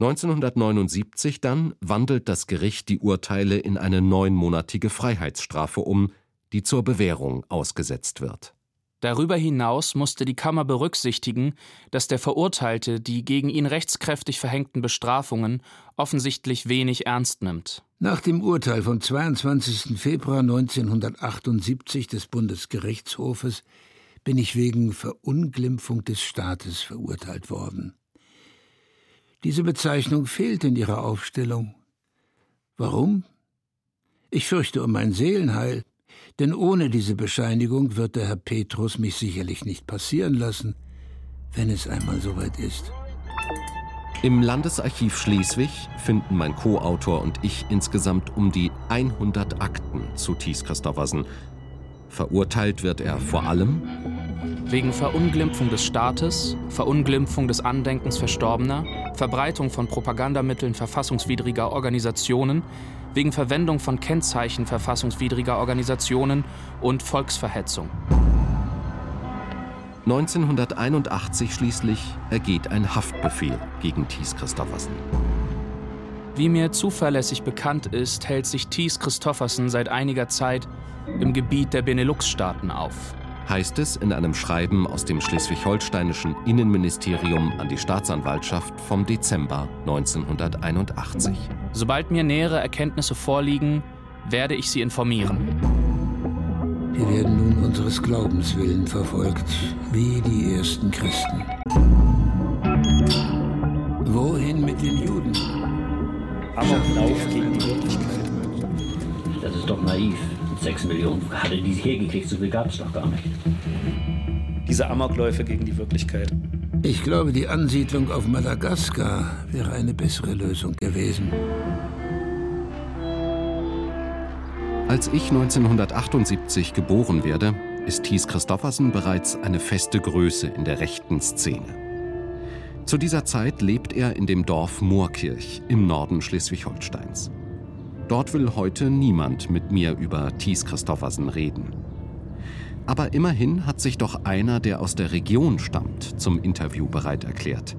1979 dann wandelt das Gericht die Urteile in eine neunmonatige Freiheitsstrafe um, die zur Bewährung ausgesetzt wird. Darüber hinaus musste die Kammer berücksichtigen, dass der Verurteilte die gegen ihn rechtskräftig verhängten Bestrafungen offensichtlich wenig ernst nimmt. Nach dem Urteil vom 22. Februar 1978 des Bundesgerichtshofes bin ich wegen Verunglimpfung des Staates verurteilt worden. Diese Bezeichnung fehlt in ihrer Aufstellung. Warum? Ich fürchte um mein Seelenheil, denn ohne diese Bescheinigung wird der Herr Petrus mich sicherlich nicht passieren lassen, wenn es einmal soweit ist. Im Landesarchiv Schleswig finden mein Co-Autor und ich insgesamt um die 100 Akten zu Thies Christoffersen. Verurteilt wird er vor allem Wegen Verunglimpfung des Staates, Verunglimpfung des Andenkens Verstorbener, Verbreitung von Propagandamitteln verfassungswidriger Organisationen, wegen Verwendung von Kennzeichen verfassungswidriger Organisationen und Volksverhetzung. 1981 schließlich ergeht ein Haftbefehl gegen Thies Christoffersen. Wie mir zuverlässig bekannt ist, hält sich Thies Christoffersen seit einiger Zeit im Gebiet der Benelux-Staaten auf. Heißt es in einem Schreiben aus dem schleswig-holsteinischen Innenministerium an die Staatsanwaltschaft vom Dezember 1981. Sobald mir nähere Erkenntnisse vorliegen, werde ich Sie informieren. Wir werden nun unseres Glaubens willen verfolgt, wie die ersten Christen. Wohin mit den Juden? Amoklauf gegen die Wirklichkeit. Das ist doch naiv. Sechs Millionen hatte die hergekriegt, so viel gab es doch gar nicht. Diese Amokläufe gegen die Wirklichkeit. Ich glaube, die Ansiedlung auf Madagaskar wäre eine bessere Lösung gewesen. Als ich 1978 geboren werde, ist Thies Christoffersen bereits eine feste Größe in der rechten Szene. Zu dieser Zeit lebt er in dem Dorf Moorkirch im Norden Schleswig-Holsteins. Dort will heute niemand mit mir über Thies Christoffersen reden. Aber immerhin hat sich doch einer, der aus der Region stammt, zum Interview bereit erklärt.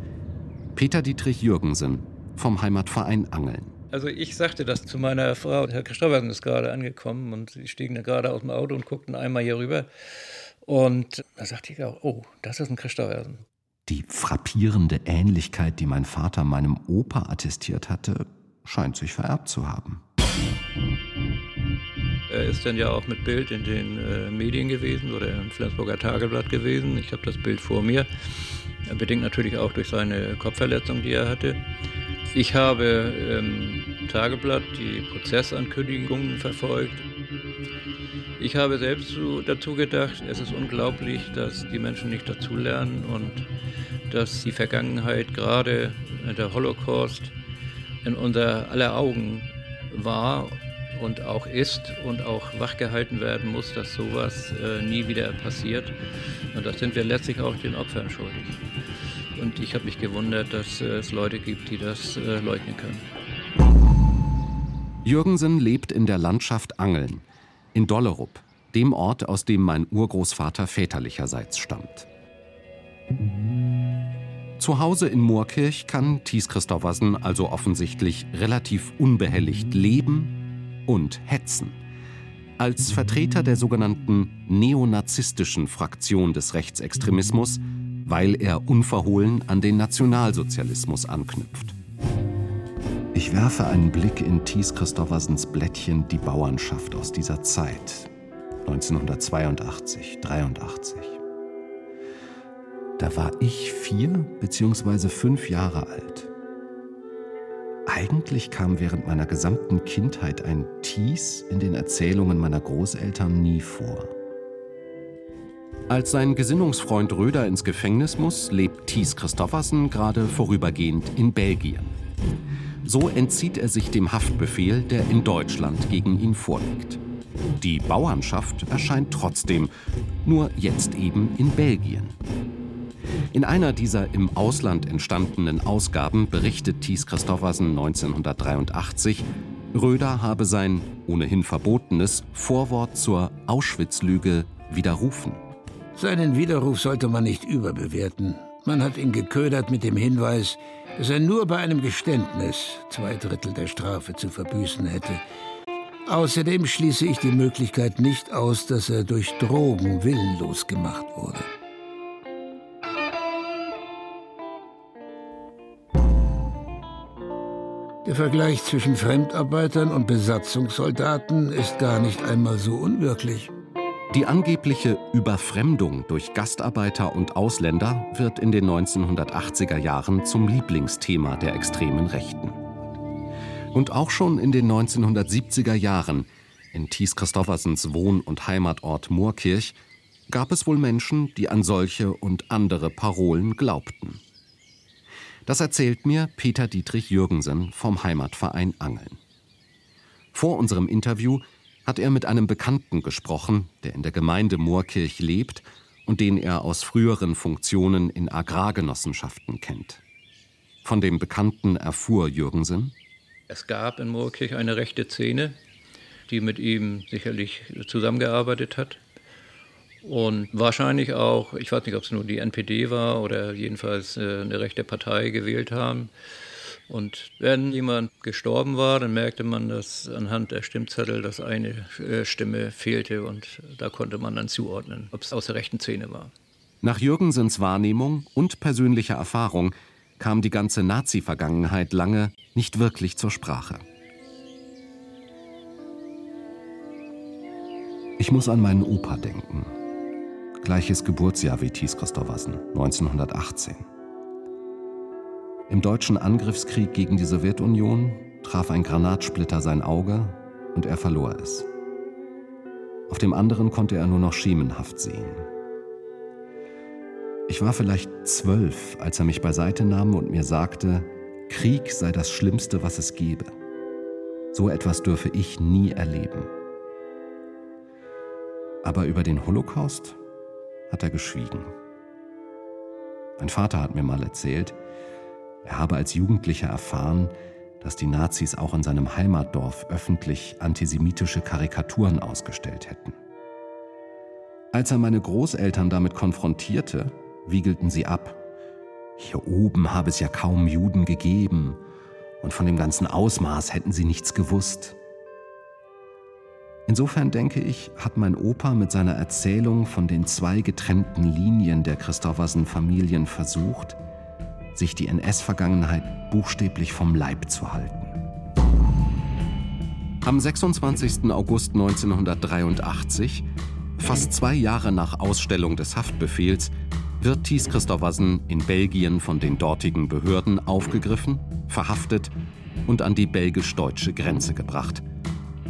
Peter Dietrich Jürgensen vom Heimatverein Angeln. Also ich sagte das zu meiner Frau, Herr Christoffersen ist gerade angekommen und sie stiegen da gerade aus dem Auto und guckten einmal hier rüber. Und da sagte ich auch, oh, das ist ein Christoffersen. Die frappierende Ähnlichkeit, die mein Vater meinem Opa attestiert hatte, scheint sich vererbt zu haben. Er ist dann ja auch mit Bild in den äh, Medien gewesen oder im Flensburger Tageblatt gewesen. Ich habe das Bild vor mir. Bedingt natürlich auch durch seine Kopfverletzung, die er hatte. Ich habe im Tageblatt die Prozessankündigungen verfolgt. Ich habe selbst so dazu gedacht, es ist unglaublich, dass die Menschen nicht dazulernen und dass die Vergangenheit, gerade der Holocaust, in unser aller Augen war und auch ist und auch wachgehalten werden muss, dass sowas äh, nie wieder passiert. Und das sind wir letztlich auch den Opfern schuldig. Und ich habe mich gewundert, dass äh, es Leute gibt, die das äh, leugnen können. Jürgensen lebt in der Landschaft Angeln, in Dollerup, dem Ort, aus dem mein Urgroßvater väterlicherseits stammt. Zu Hause in Moorkirch kann Thies Christoffersen also offensichtlich relativ unbehelligt leben und hetzen. Als Vertreter der sogenannten neonazistischen Fraktion des Rechtsextremismus, weil er unverhohlen an den Nationalsozialismus anknüpft. Ich werfe einen Blick in Thies Christoffersens Blättchen Die Bauernschaft aus dieser Zeit, 1982, 83. Da war ich vier bzw. fünf Jahre alt. Eigentlich kam während meiner gesamten Kindheit ein Thies in den Erzählungen meiner Großeltern nie vor. Als sein Gesinnungsfreund Röder ins Gefängnis muss, lebt Thies Christoffersen gerade vorübergehend in Belgien. So entzieht er sich dem Haftbefehl, der in Deutschland gegen ihn vorliegt. Die Bauernschaft erscheint trotzdem, nur jetzt eben in Belgien. In einer dieser im Ausland entstandenen Ausgaben berichtet Thies Christoffersen 1983, Röder habe sein ohnehin verbotenes Vorwort zur Auschwitz-Lüge widerrufen. Seinen Widerruf sollte man nicht überbewerten. Man hat ihn geködert mit dem Hinweis, dass er nur bei einem Geständnis zwei Drittel der Strafe zu verbüßen hätte. Außerdem schließe ich die Möglichkeit nicht aus, dass er durch Drogen willenlos gemacht wurde. Der Vergleich zwischen Fremdarbeitern und Besatzungssoldaten ist gar nicht einmal so unwirklich. Die angebliche Überfremdung durch Gastarbeiter und Ausländer wird in den 1980er Jahren zum Lieblingsthema der extremen Rechten. Und auch schon in den 1970er Jahren, in Thies Christoffersens Wohn- und Heimatort Moorkirch, gab es wohl Menschen, die an solche und andere Parolen glaubten. Das erzählt mir Peter Dietrich Jürgensen vom Heimatverein Angeln. Vor unserem Interview hat er mit einem Bekannten gesprochen, der in der Gemeinde Moorkirch lebt und den er aus früheren Funktionen in Agrargenossenschaften kennt. Von dem Bekannten erfuhr Jürgensen. Es gab in Moorkirch eine rechte Szene, die mit ihm sicherlich zusammengearbeitet hat. Und wahrscheinlich auch, ich weiß nicht, ob es nur die NPD war oder jedenfalls äh, eine rechte Partei gewählt haben. Und wenn jemand gestorben war, dann merkte man das anhand der Stimmzettel, dass eine äh, Stimme fehlte und da konnte man dann zuordnen, ob es aus der rechten Szene war. Nach Jürgensens Wahrnehmung und persönlicher Erfahrung kam die ganze Nazi-Vergangenheit lange nicht wirklich zur Sprache. Ich muss an meinen Opa denken. Gleiches Geburtsjahr wie Thies Christoffersen, 1918. Im deutschen Angriffskrieg gegen die Sowjetunion traf ein Granatsplitter sein Auge und er verlor es. Auf dem anderen konnte er nur noch schemenhaft sehen. Ich war vielleicht zwölf, als er mich beiseite nahm und mir sagte, Krieg sei das Schlimmste, was es gebe. So etwas dürfe ich nie erleben. Aber über den Holocaust hat er geschwiegen. Mein Vater hat mir mal erzählt, er habe als Jugendlicher erfahren, dass die Nazis auch in seinem Heimatdorf öffentlich antisemitische Karikaturen ausgestellt hätten. Als er meine Großeltern damit konfrontierte, wiegelten sie ab. Hier oben habe es ja kaum Juden gegeben und von dem ganzen Ausmaß hätten sie nichts gewusst. Insofern denke ich, hat mein Opa mit seiner Erzählung von den zwei getrennten Linien der Christoffersen Familien versucht, sich die NS-Vergangenheit buchstäblich vom Leib zu halten. Am 26. August 1983, fast zwei Jahre nach Ausstellung des Haftbefehls, wird Thies Christoffersen in Belgien von den dortigen Behörden aufgegriffen, verhaftet und an die belgisch-deutsche Grenze gebracht.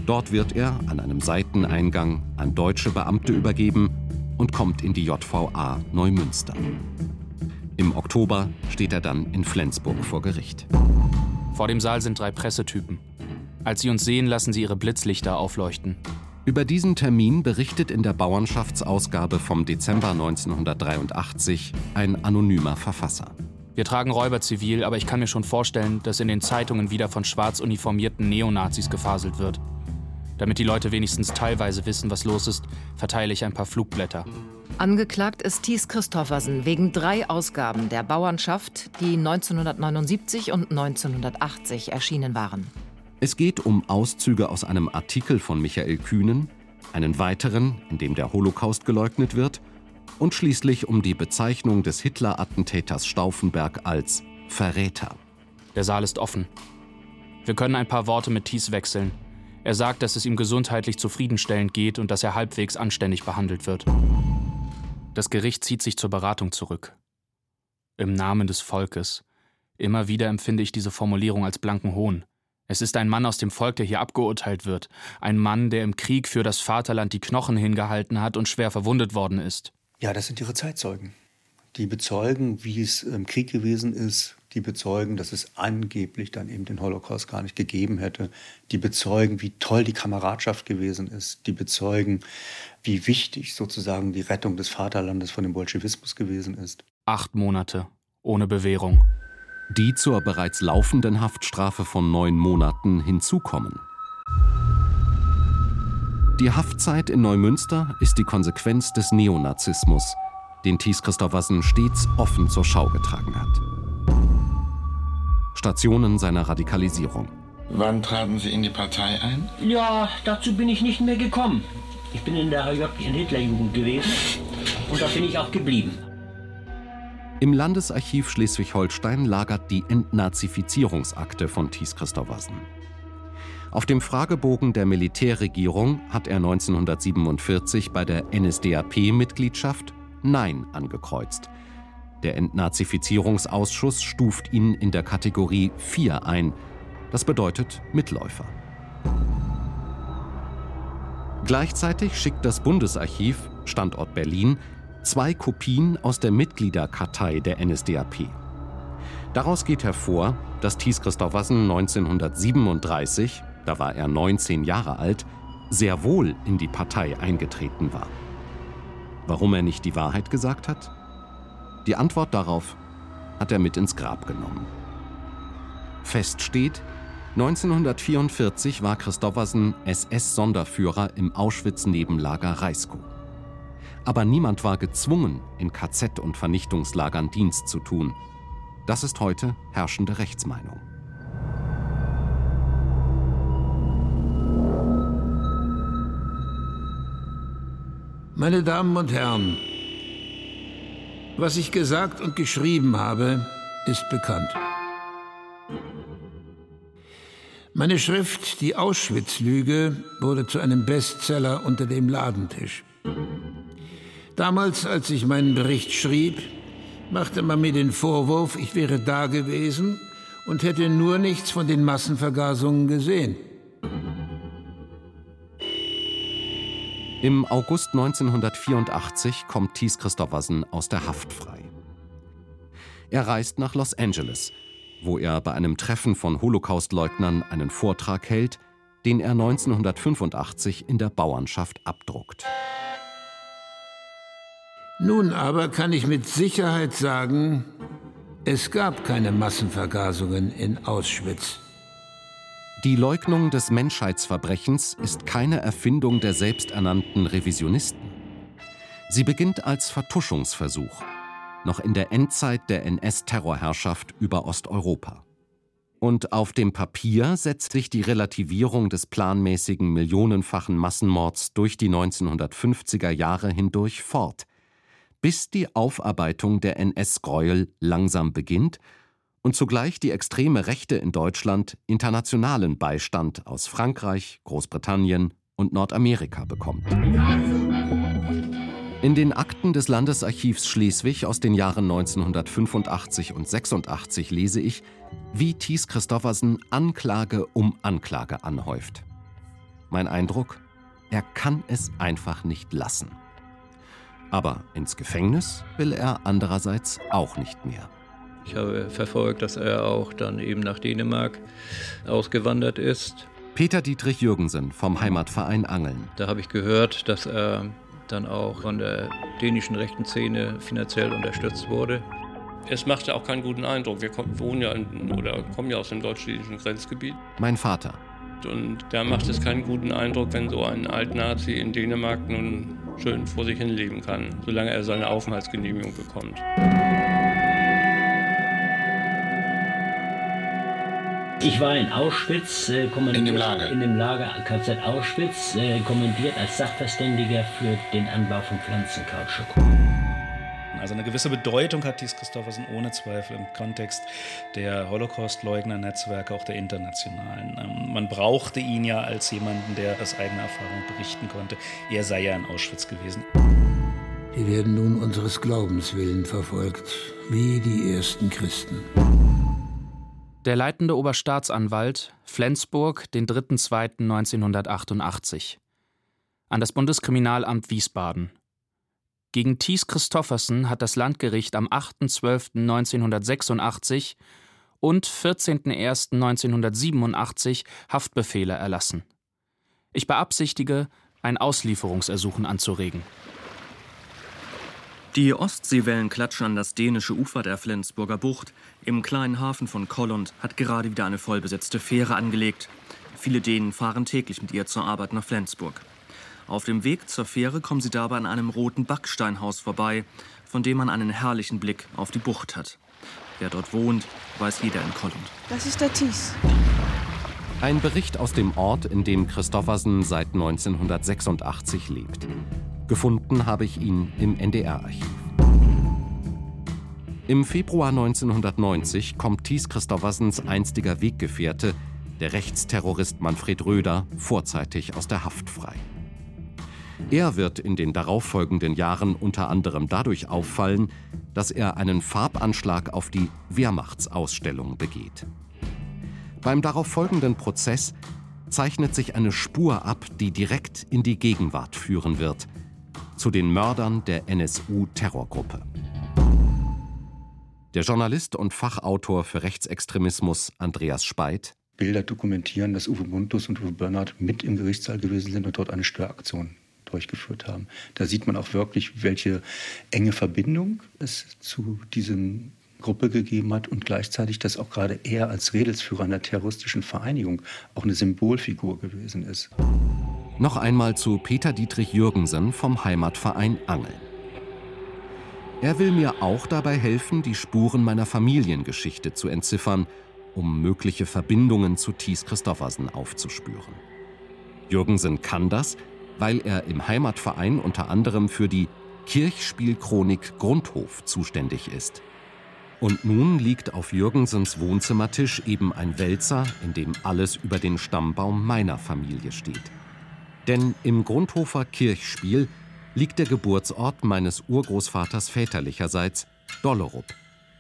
Dort wird er an einem Seiteneingang an deutsche Beamte übergeben und kommt in die JVA Neumünster. Im Oktober steht er dann in Flensburg vor Gericht. Vor dem Saal sind drei Pressetypen. Als sie uns sehen, lassen sie ihre Blitzlichter aufleuchten. Über diesen Termin berichtet in der Bauernschaftsausgabe vom Dezember 1983 ein anonymer Verfasser. Wir tragen Räuber zivil, aber ich kann mir schon vorstellen, dass in den Zeitungen wieder von schwarz uniformierten Neonazis gefaselt wird. Damit die Leute wenigstens teilweise wissen, was los ist, verteile ich ein paar Flugblätter. Angeklagt ist Thies Christoffersen wegen drei Ausgaben der Bauernschaft, die 1979 und 1980 erschienen waren. Es geht um Auszüge aus einem Artikel von Michael Kühnen, einen weiteren, in dem der Holocaust geleugnet wird, und schließlich um die Bezeichnung des Hitler-Attentäters Stauffenberg als Verräter. Der Saal ist offen. Wir können ein paar Worte mit Thies wechseln. Er sagt, dass es ihm gesundheitlich zufriedenstellend geht und dass er halbwegs anständig behandelt wird. Das Gericht zieht sich zur Beratung zurück. Im Namen des Volkes. Immer wieder empfinde ich diese Formulierung als blanken Hohn. Es ist ein Mann aus dem Volk, der hier abgeurteilt wird. Ein Mann, der im Krieg für das Vaterland die Knochen hingehalten hat und schwer verwundet worden ist. Ja, das sind ihre Zeitzeugen. Die bezeugen, wie es im Krieg gewesen ist. Die bezeugen, dass es angeblich dann eben den Holocaust gar nicht gegeben hätte. Die bezeugen, wie toll die Kameradschaft gewesen ist. Die bezeugen, wie wichtig sozusagen die Rettung des Vaterlandes von dem Bolschewismus gewesen ist. Acht Monate ohne Bewährung. Die zur bereits laufenden Haftstrafe von neun Monaten hinzukommen. Die Haftzeit in Neumünster ist die Konsequenz des Neonazismus, den Thies Christoffersen stets offen zur Schau getragen hat. Stationen seiner Radikalisierung. Wann traten Sie in die Partei ein? Ja, dazu bin ich nicht mehr gekommen. Ich bin in der in Hitlerjugend gewesen und da bin ich auch geblieben. Im Landesarchiv Schleswig-Holstein lagert die Entnazifizierungsakte von Thies Christoffersen. Auf dem Fragebogen der Militärregierung hat er 1947 bei der NSDAP-Mitgliedschaft Nein angekreuzt. Der Entnazifizierungsausschuss stuft ihn in der Kategorie 4 ein. Das bedeutet Mitläufer. Gleichzeitig schickt das Bundesarchiv, Standort Berlin, zwei Kopien aus der Mitgliederkartei der NSDAP. Daraus geht hervor, dass Thies Christoffersen 1937, da war er 19 Jahre alt, sehr wohl in die Partei eingetreten war. Warum er nicht die Wahrheit gesagt hat? Die Antwort darauf hat er mit ins Grab genommen. Fest steht, 1944 war Christoffersen SS-Sonderführer im Auschwitz-Nebenlager Reiskow. Aber niemand war gezwungen, in KZ- und Vernichtungslagern Dienst zu tun. Das ist heute herrschende Rechtsmeinung. Meine Damen und Herren, was ich gesagt und geschrieben habe, ist bekannt. Meine Schrift Die Auschwitz-Lüge wurde zu einem Bestseller unter dem Ladentisch. Damals, als ich meinen Bericht schrieb, machte man mir den Vorwurf, ich wäre da gewesen und hätte nur nichts von den Massenvergasungen gesehen. Im August 1984 kommt Thies Christoffersen aus der Haft frei. Er reist nach Los Angeles, wo er bei einem Treffen von Holocaustleugnern einen Vortrag hält, den er 1985 in der Bauernschaft abdruckt. Nun aber kann ich mit Sicherheit sagen, es gab keine Massenvergasungen in Auschwitz. Die Leugnung des Menschheitsverbrechens ist keine Erfindung der selbsternannten Revisionisten. Sie beginnt als Vertuschungsversuch, noch in der Endzeit der NS-Terrorherrschaft über Osteuropa. Und auf dem Papier setzt sich die Relativierung des planmäßigen millionenfachen Massenmords durch die 1950er Jahre hindurch fort, bis die Aufarbeitung der NS-Gräuel langsam beginnt und zugleich die extreme Rechte in Deutschland internationalen Beistand aus Frankreich, Großbritannien und Nordamerika bekommt. In den Akten des Landesarchivs Schleswig aus den Jahren 1985 und 86 lese ich, wie Thies Christoffersen Anklage um Anklage anhäuft. Mein Eindruck, er kann es einfach nicht lassen. Aber ins Gefängnis will er andererseits auch nicht mehr. Ich habe verfolgt, dass er auch dann eben nach Dänemark ausgewandert ist. Peter Dietrich Jürgensen vom Heimatverein Angeln. Da habe ich gehört, dass er dann auch von der dänischen rechten Szene finanziell unterstützt wurde. Es machte auch keinen guten Eindruck. Wir wohnen ja in, oder kommen ja aus dem deutsch-dänischen Grenzgebiet. Mein Vater. Und da macht es keinen guten Eindruck, wenn so ein Altnazi in Dänemark nun schön vor sich hin leben kann, solange er seine Aufenthaltsgenehmigung bekommt. Ich war in Auschwitz, äh, in dem Lager, in dem Lager KZ Auschwitz, äh, kommentiert als Sachverständiger für den Anbau von Pflanzenkautschuk. Also eine gewisse Bedeutung hat dies Christoffersen ohne Zweifel im Kontext der Holocaust-Leugner-Netzwerke, auch der internationalen. Ähm, man brauchte ihn ja als jemanden, der aus eigener Erfahrung berichten konnte. Er sei ja in Auschwitz gewesen. Wir werden nun unseres Glaubens willen verfolgt, wie die ersten Christen. Der leitende Oberstaatsanwalt, Flensburg, den 3.2.1988. An das Bundeskriminalamt Wiesbaden. Gegen Thies Christoffersen hat das Landgericht am 8.12.1986 und 14.01.1987 Haftbefehle erlassen. Ich beabsichtige, ein Auslieferungsersuchen anzuregen. Die Ostseewellen klatschen an das dänische Ufer der Flensburger Bucht. Im kleinen Hafen von Kollund hat gerade wieder eine vollbesetzte Fähre angelegt. Viele Dänen fahren täglich mit ihr zur Arbeit nach Flensburg. Auf dem Weg zur Fähre kommen sie dabei an einem roten Backsteinhaus vorbei, von dem man einen herrlichen Blick auf die Bucht hat. Wer dort wohnt, weiß jeder in Kollund. Das ist der Thies. Ein Bericht aus dem Ort, in dem Christoffersen seit 1986 lebt. Gefunden habe ich ihn im NDR-Archiv. Im Februar 1990 kommt Thies Christoffersens einstiger Weggefährte, der Rechtsterrorist Manfred Röder, vorzeitig aus der Haft frei. Er wird in den darauffolgenden Jahren unter anderem dadurch auffallen, dass er einen Farbanschlag auf die Wehrmachtsausstellung begeht. Beim darauffolgenden Prozess zeichnet sich eine Spur ab, die direkt in die Gegenwart führen wird – zu den Mördern der NSU-Terrorgruppe. Der Journalist und Fachautor für Rechtsextremismus Andreas Speit Bilder dokumentieren, dass Uwe Buntus und Uwe Bernhard mit im Gerichtssaal gewesen sind und dort eine Störaktion durchgeführt haben. Da sieht man auch wirklich, welche enge Verbindung es zu diesem Gruppe gegeben hat und gleichzeitig, dass auch gerade er als Redelsführer einer terroristischen Vereinigung auch eine Symbolfigur gewesen ist. Noch einmal zu Peter Dietrich Jürgensen vom Heimatverein Angeln. Er will mir auch dabei helfen, die Spuren meiner Familiengeschichte zu entziffern, um mögliche Verbindungen zu Thies Christoffersen aufzuspüren. Jürgensen kann das, weil er im Heimatverein unter anderem für die Kirchspielchronik Grundhof zuständig ist. Und nun liegt auf Jürgensens Wohnzimmertisch eben ein Wälzer, in dem alles über den Stammbaum meiner Familie steht. Denn im Grundhofer Kirchspiel liegt der Geburtsort meines Urgroßvaters väterlicherseits, Dollerup,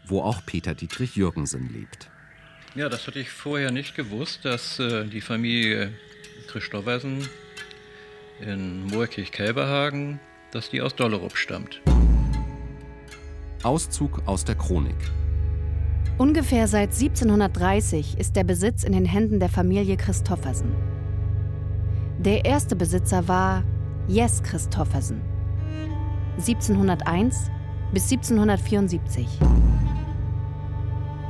wo auch Peter Dietrich Jürgensen lebt. Ja, das hatte ich vorher nicht gewusst, dass äh, die Familie Christoffersen in Moorkirch-Kelberhagen, dass die aus Dollerup stammt. Auszug aus der Chronik. Ungefähr seit 1730 ist der Besitz in den Händen der Familie Christoffersen. Der erste Besitzer war Jes Christoffersen. 1701 bis 1774.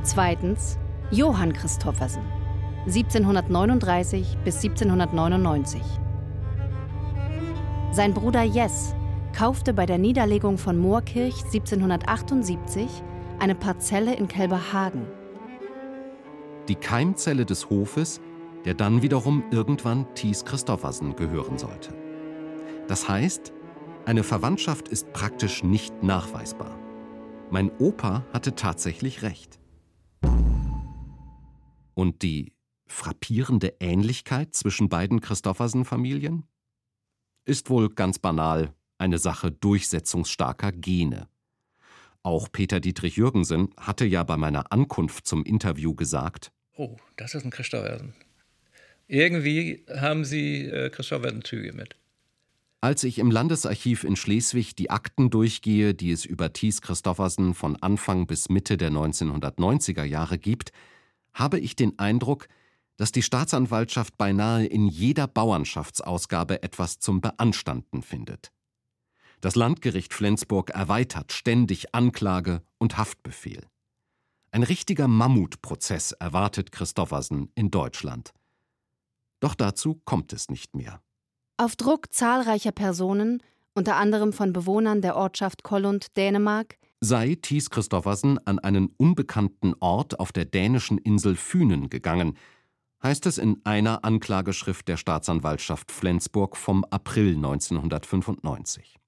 Zweitens Johann Christoffersen. 1739 bis 1799. Sein Bruder Jes kaufte bei der Niederlegung von Moorkirch 1778 eine Parzelle in Kelberhagen. Die Keimzelle des Hofes, der dann wiederum irgendwann Thies Christoffersen gehören sollte. Das heißt, eine Verwandtschaft ist praktisch nicht nachweisbar. Mein Opa hatte tatsächlich recht. Und die frappierende Ähnlichkeit zwischen beiden Christoffersen-Familien? Ist wohl ganz banal eine Sache durchsetzungsstarker Gene. Auch Peter Dietrich Jürgensen hatte ja bei meiner Ankunft zum Interview gesagt: Oh, das ist ein Christoffersen. Irgendwie haben Sie äh, Christoffersen-Züge mit. Als ich im Landesarchiv in Schleswig die Akten durchgehe, die es über Thies Christoffersen von Anfang bis Mitte der 1990er Jahre gibt, habe ich den Eindruck, dass die Staatsanwaltschaft beinahe in jeder Bauernschaftsausgabe etwas zum Beanstanden findet. Das Landgericht Flensburg erweitert ständig Anklage und Haftbefehl. Ein richtiger Mammutprozess erwartet Christoffersen in Deutschland. Doch dazu kommt es nicht mehr. Auf Druck zahlreicher Personen, unter anderem von Bewohnern der Ortschaft Kollund, Dänemark, sei Thies Christoffersen an einen unbekannten Ort auf der dänischen Insel Fünen gegangen, heißt es in einer Anklageschrift der Staatsanwaltschaft Flensburg vom April 1995.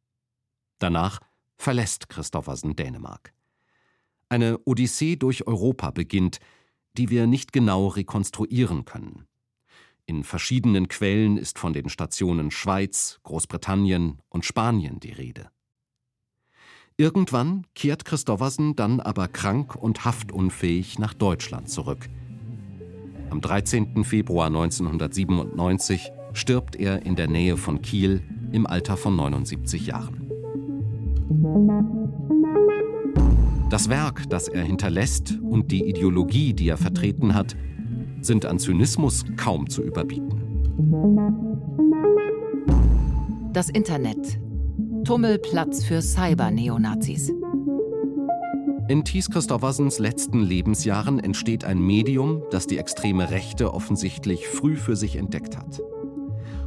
Danach verlässt Christoffersen Dänemark. Eine Odyssee durch Europa beginnt, die wir nicht genau rekonstruieren können. In verschiedenen Quellen ist von den Stationen Schweiz, Großbritannien und Spanien die Rede. Irgendwann kehrt Christoffersen dann aber krank und haftunfähig nach Deutschland zurück. Am 13. Februar 1997 stirbt er in der Nähe von Kiel im Alter von 79 Jahren. Das Werk, das er hinterlässt und die Ideologie, die er vertreten hat, sind an Zynismus kaum zu überbieten. Das Internet. Tummelplatz für Cyber-Neonazis. In Thies Christoffersens letzten Lebensjahren entsteht ein Medium, das die extreme Rechte offensichtlich früh für sich entdeckt hat.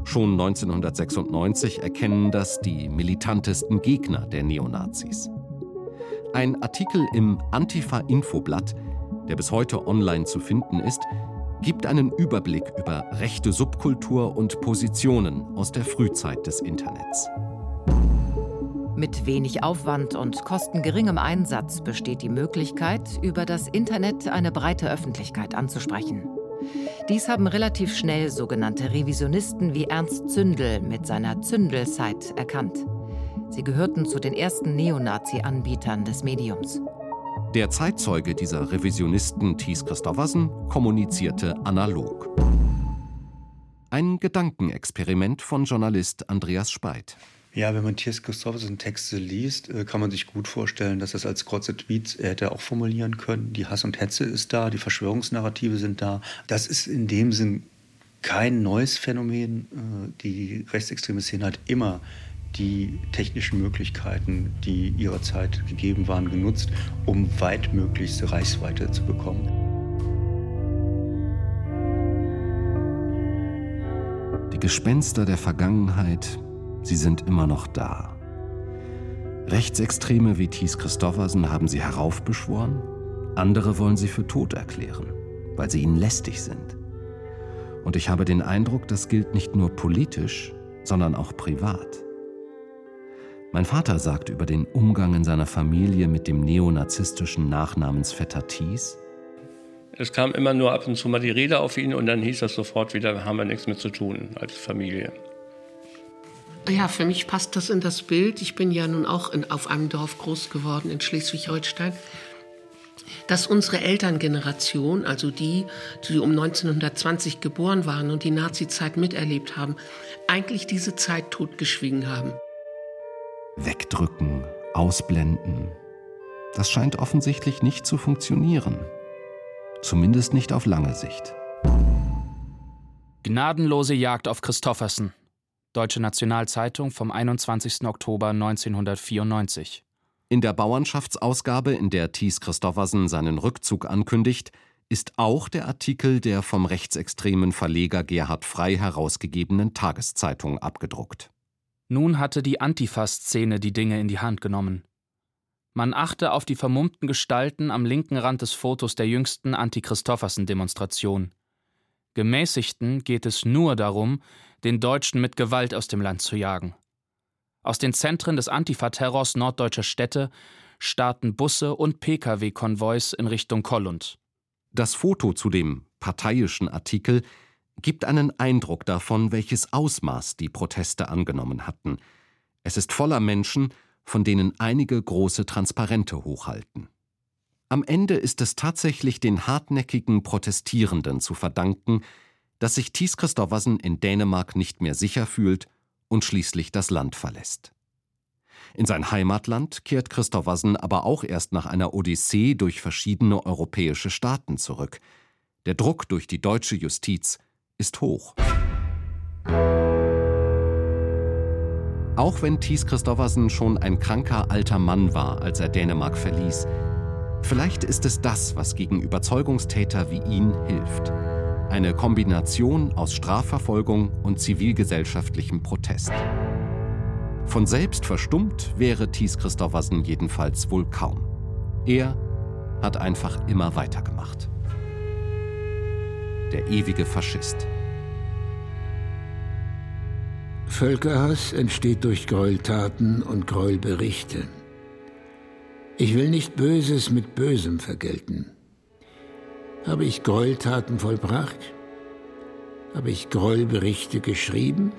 Schon 1996 erkennen das die militantesten Gegner der Neonazis. Ein Artikel im Antifa-Infoblatt, der bis heute online zu finden ist, gibt einen Überblick über rechte Subkultur und Positionen aus der Frühzeit des Internets. Mit wenig Aufwand und kostengeringem Einsatz besteht die Möglichkeit, über das Internet eine breite Öffentlichkeit anzusprechen. Dies haben relativ schnell sogenannte Revisionisten wie Ernst Zündel mit seiner Zündel-Site erkannt. Sie gehörten zu den ersten Neonazi-Anbietern des Mediums. Der Zeitzeuge dieser Revisionisten Thies Christoffersen kommunizierte analog. Ein Gedankenexperiment von Journalist Andreas Speit. Ja, wenn man Thies Christoffersen Texte liest, äh, kann man sich gut vorstellen, dass das als kurze Tweets er hätte auch formulieren können. Die Hass und Hetze ist da, die Verschwörungsnarrative sind da. Das ist in dem Sinn kein neues Phänomen. Äh, die rechtsextreme Szene hat immer die technischen Möglichkeiten, die ihrer Zeit gegeben waren, genutzt, um weitmöglichste Reichweite zu bekommen. Die Gespenster der Vergangenheit, sie sind immer noch da. Rechtsextreme wie Thies Christoffersen haben sie heraufbeschworen, andere wollen sie für tot erklären, weil sie ihnen lästig sind. Und ich habe den Eindruck, das gilt nicht nur politisch, sondern auch privat. Mein Vater sagt über den Umgang in seiner Familie mit dem neonazistischen Nachnamensvetter Thies. Es kam immer nur ab und zu mal die Rede auf ihn und dann hieß das sofort wieder, haben wir nichts mehr zu tun als Familie. Ja, für mich passt das in das Bild. Ich bin ja nun auch in, auf einem Dorf groß geworden in Schleswig-Holstein. Dass unsere Elterngeneration, also die, die um 1920 geboren waren und die Nazizeit miterlebt haben, eigentlich diese Zeit totgeschwiegen haben. Wegdrücken, ausblenden. Das scheint offensichtlich nicht zu funktionieren. Zumindest nicht auf lange Sicht. Gnadenlose Jagd auf Christoffersen. Deutsche Nationalzeitung vom 21. Oktober 1994. In der Bauernschaftsausgabe, in der Thies Christoffersen seinen Rückzug ankündigt, ist auch der Artikel der vom rechtsextremen Verleger Gerhard Frey herausgegebenen Tageszeitung abgedruckt. Nun hatte die Antifa-Szene die Dinge in die Hand genommen. Man achte auf die vermummten Gestalten am linken Rand des Fotos der jüngsten Anti-Christoffersen-Demonstration. Gemäßigten geht es nur darum, den Deutschen mit Gewalt aus dem Land zu jagen. Aus den Zentren des Antifa-Terrors norddeutscher Städte starten Busse und Pkw-Konvois in Richtung Kollund. Das Foto zu dem parteiischen Artikel gibt einen Eindruck davon, welches Ausmaß die Proteste angenommen hatten. Es ist voller Menschen, von denen einige große Transparente hochhalten. Am Ende ist es tatsächlich den hartnäckigen Protestierenden zu verdanken, dass sich Thies Christoffersen in Dänemark nicht mehr sicher fühlt und schließlich das Land verlässt. In sein Heimatland kehrt Christoffersen aber auch erst nach einer Odyssee durch verschiedene europäische Staaten zurück. Der Druck durch die deutsche Justiz ist hoch. Auch wenn Thies Christoffersen schon ein kranker alter Mann war, als er Dänemark verließ, vielleicht ist es das, was gegen Überzeugungstäter wie ihn hilft. Eine Kombination aus Strafverfolgung und zivilgesellschaftlichem Protest. Von selbst verstummt wäre Thies Christoffersen jedenfalls wohl kaum. Er hat einfach immer weitergemacht der ewige Faschist. Völkerhass entsteht durch Gräueltaten und Gräuelberichte. Ich will nicht Böses mit Bösem vergelten. Habe ich Gräueltaten vollbracht? Habe ich Gräuelberichte geschrieben?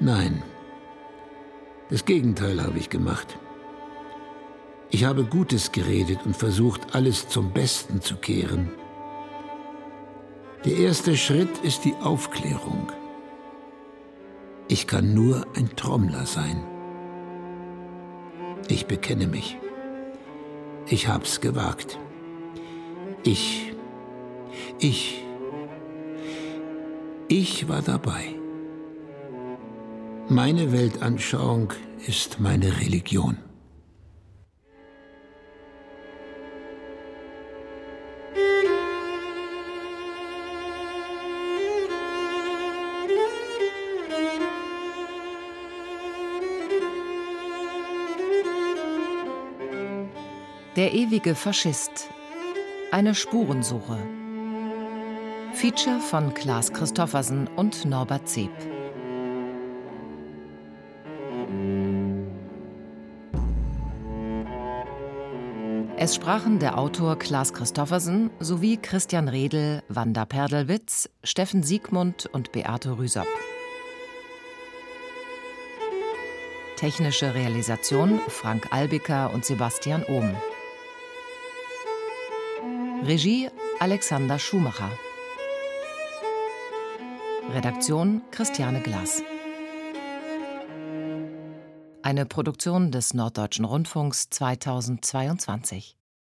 Nein. Das Gegenteil habe ich gemacht. Ich habe Gutes geredet und versucht, alles zum Besten zu kehren. Der erste Schritt ist die Aufklärung. Ich kann nur ein Trommler sein. Ich bekenne mich. Ich hab's gewagt. Ich, ich, ich war dabei. Meine Weltanschauung ist meine Religion. Der ewige Faschist. Eine Spurensuche. Feature von Klaas Christoffersen und Norbert Zeb. Es sprachen der Autor Klaas Christoffersen sowie Christian Redl, Wanda Perdelwitz, Steffen Siegmund und Beate Rüsop. Technische Realisation Frank Albiker und Sebastian Ohm. Regie Alexander Schumacher. Redaktion Christiane Glas. Eine Produktion des Norddeutschen Rundfunks 2022.